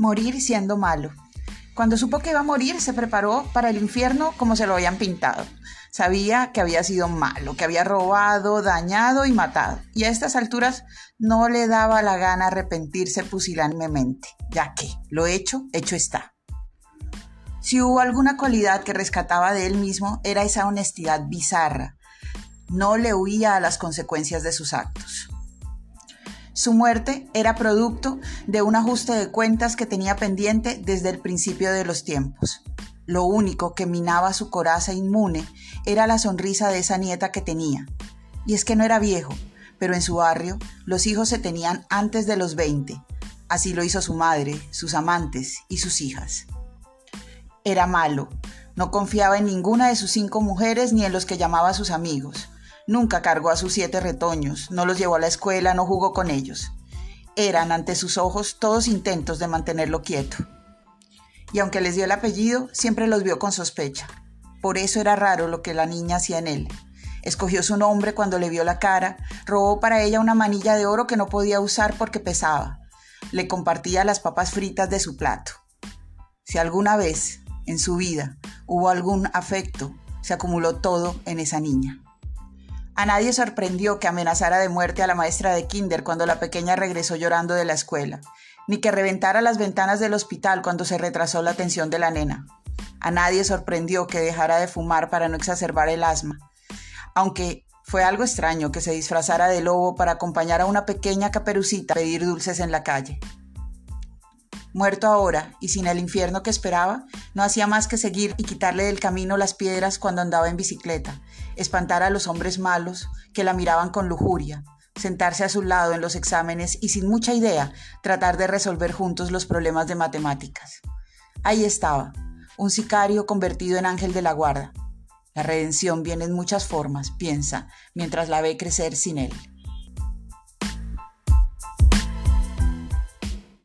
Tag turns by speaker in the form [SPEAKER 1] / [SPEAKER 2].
[SPEAKER 1] Morir siendo malo. Cuando supo que iba a morir, se preparó para el infierno como se lo habían pintado. Sabía que había sido malo, que había robado, dañado y matado. Y a estas alturas no le daba la gana arrepentirse pusilánimemente, ya que lo hecho, hecho está. Si hubo alguna cualidad que rescataba de él mismo, era esa honestidad bizarra. No le huía a las consecuencias de sus actos. Su muerte era producto de un ajuste de cuentas que tenía pendiente desde el principio de los tiempos. Lo único que minaba su coraza inmune era la sonrisa de esa nieta que tenía. Y es que no era viejo, pero en su barrio los hijos se tenían antes de los 20. Así lo hizo su madre, sus amantes y sus hijas. Era malo, no confiaba en ninguna de sus cinco mujeres ni en los que llamaba a sus amigos. Nunca cargó a sus siete retoños, no los llevó a la escuela, no jugó con ellos. Eran ante sus ojos todos intentos de mantenerlo quieto. Y aunque les dio el apellido, siempre los vio con sospecha. Por eso era raro lo que la niña hacía en él. Escogió su nombre cuando le vio la cara, robó para ella una manilla de oro que no podía usar porque pesaba. Le compartía las papas fritas de su plato. Si alguna vez en su vida hubo algún afecto, se acumuló todo en esa niña. A nadie sorprendió que amenazara de muerte a la maestra de kinder cuando la pequeña regresó llorando de la escuela, ni que reventara las ventanas del hospital cuando se retrasó la atención de la nena. A nadie sorprendió que dejara de fumar para no exacerbar el asma, aunque fue algo extraño que se disfrazara de lobo para acompañar a una pequeña caperucita a pedir dulces en la calle. Muerto ahora y sin el infierno que esperaba, no hacía más que seguir y quitarle del camino las piedras cuando andaba en bicicleta, espantar a los hombres malos que la miraban con lujuria, sentarse a su lado en los exámenes y sin mucha idea tratar de resolver juntos los problemas de matemáticas. Ahí estaba, un sicario convertido en ángel de la guarda. La redención viene en muchas formas, piensa, mientras la ve crecer sin él.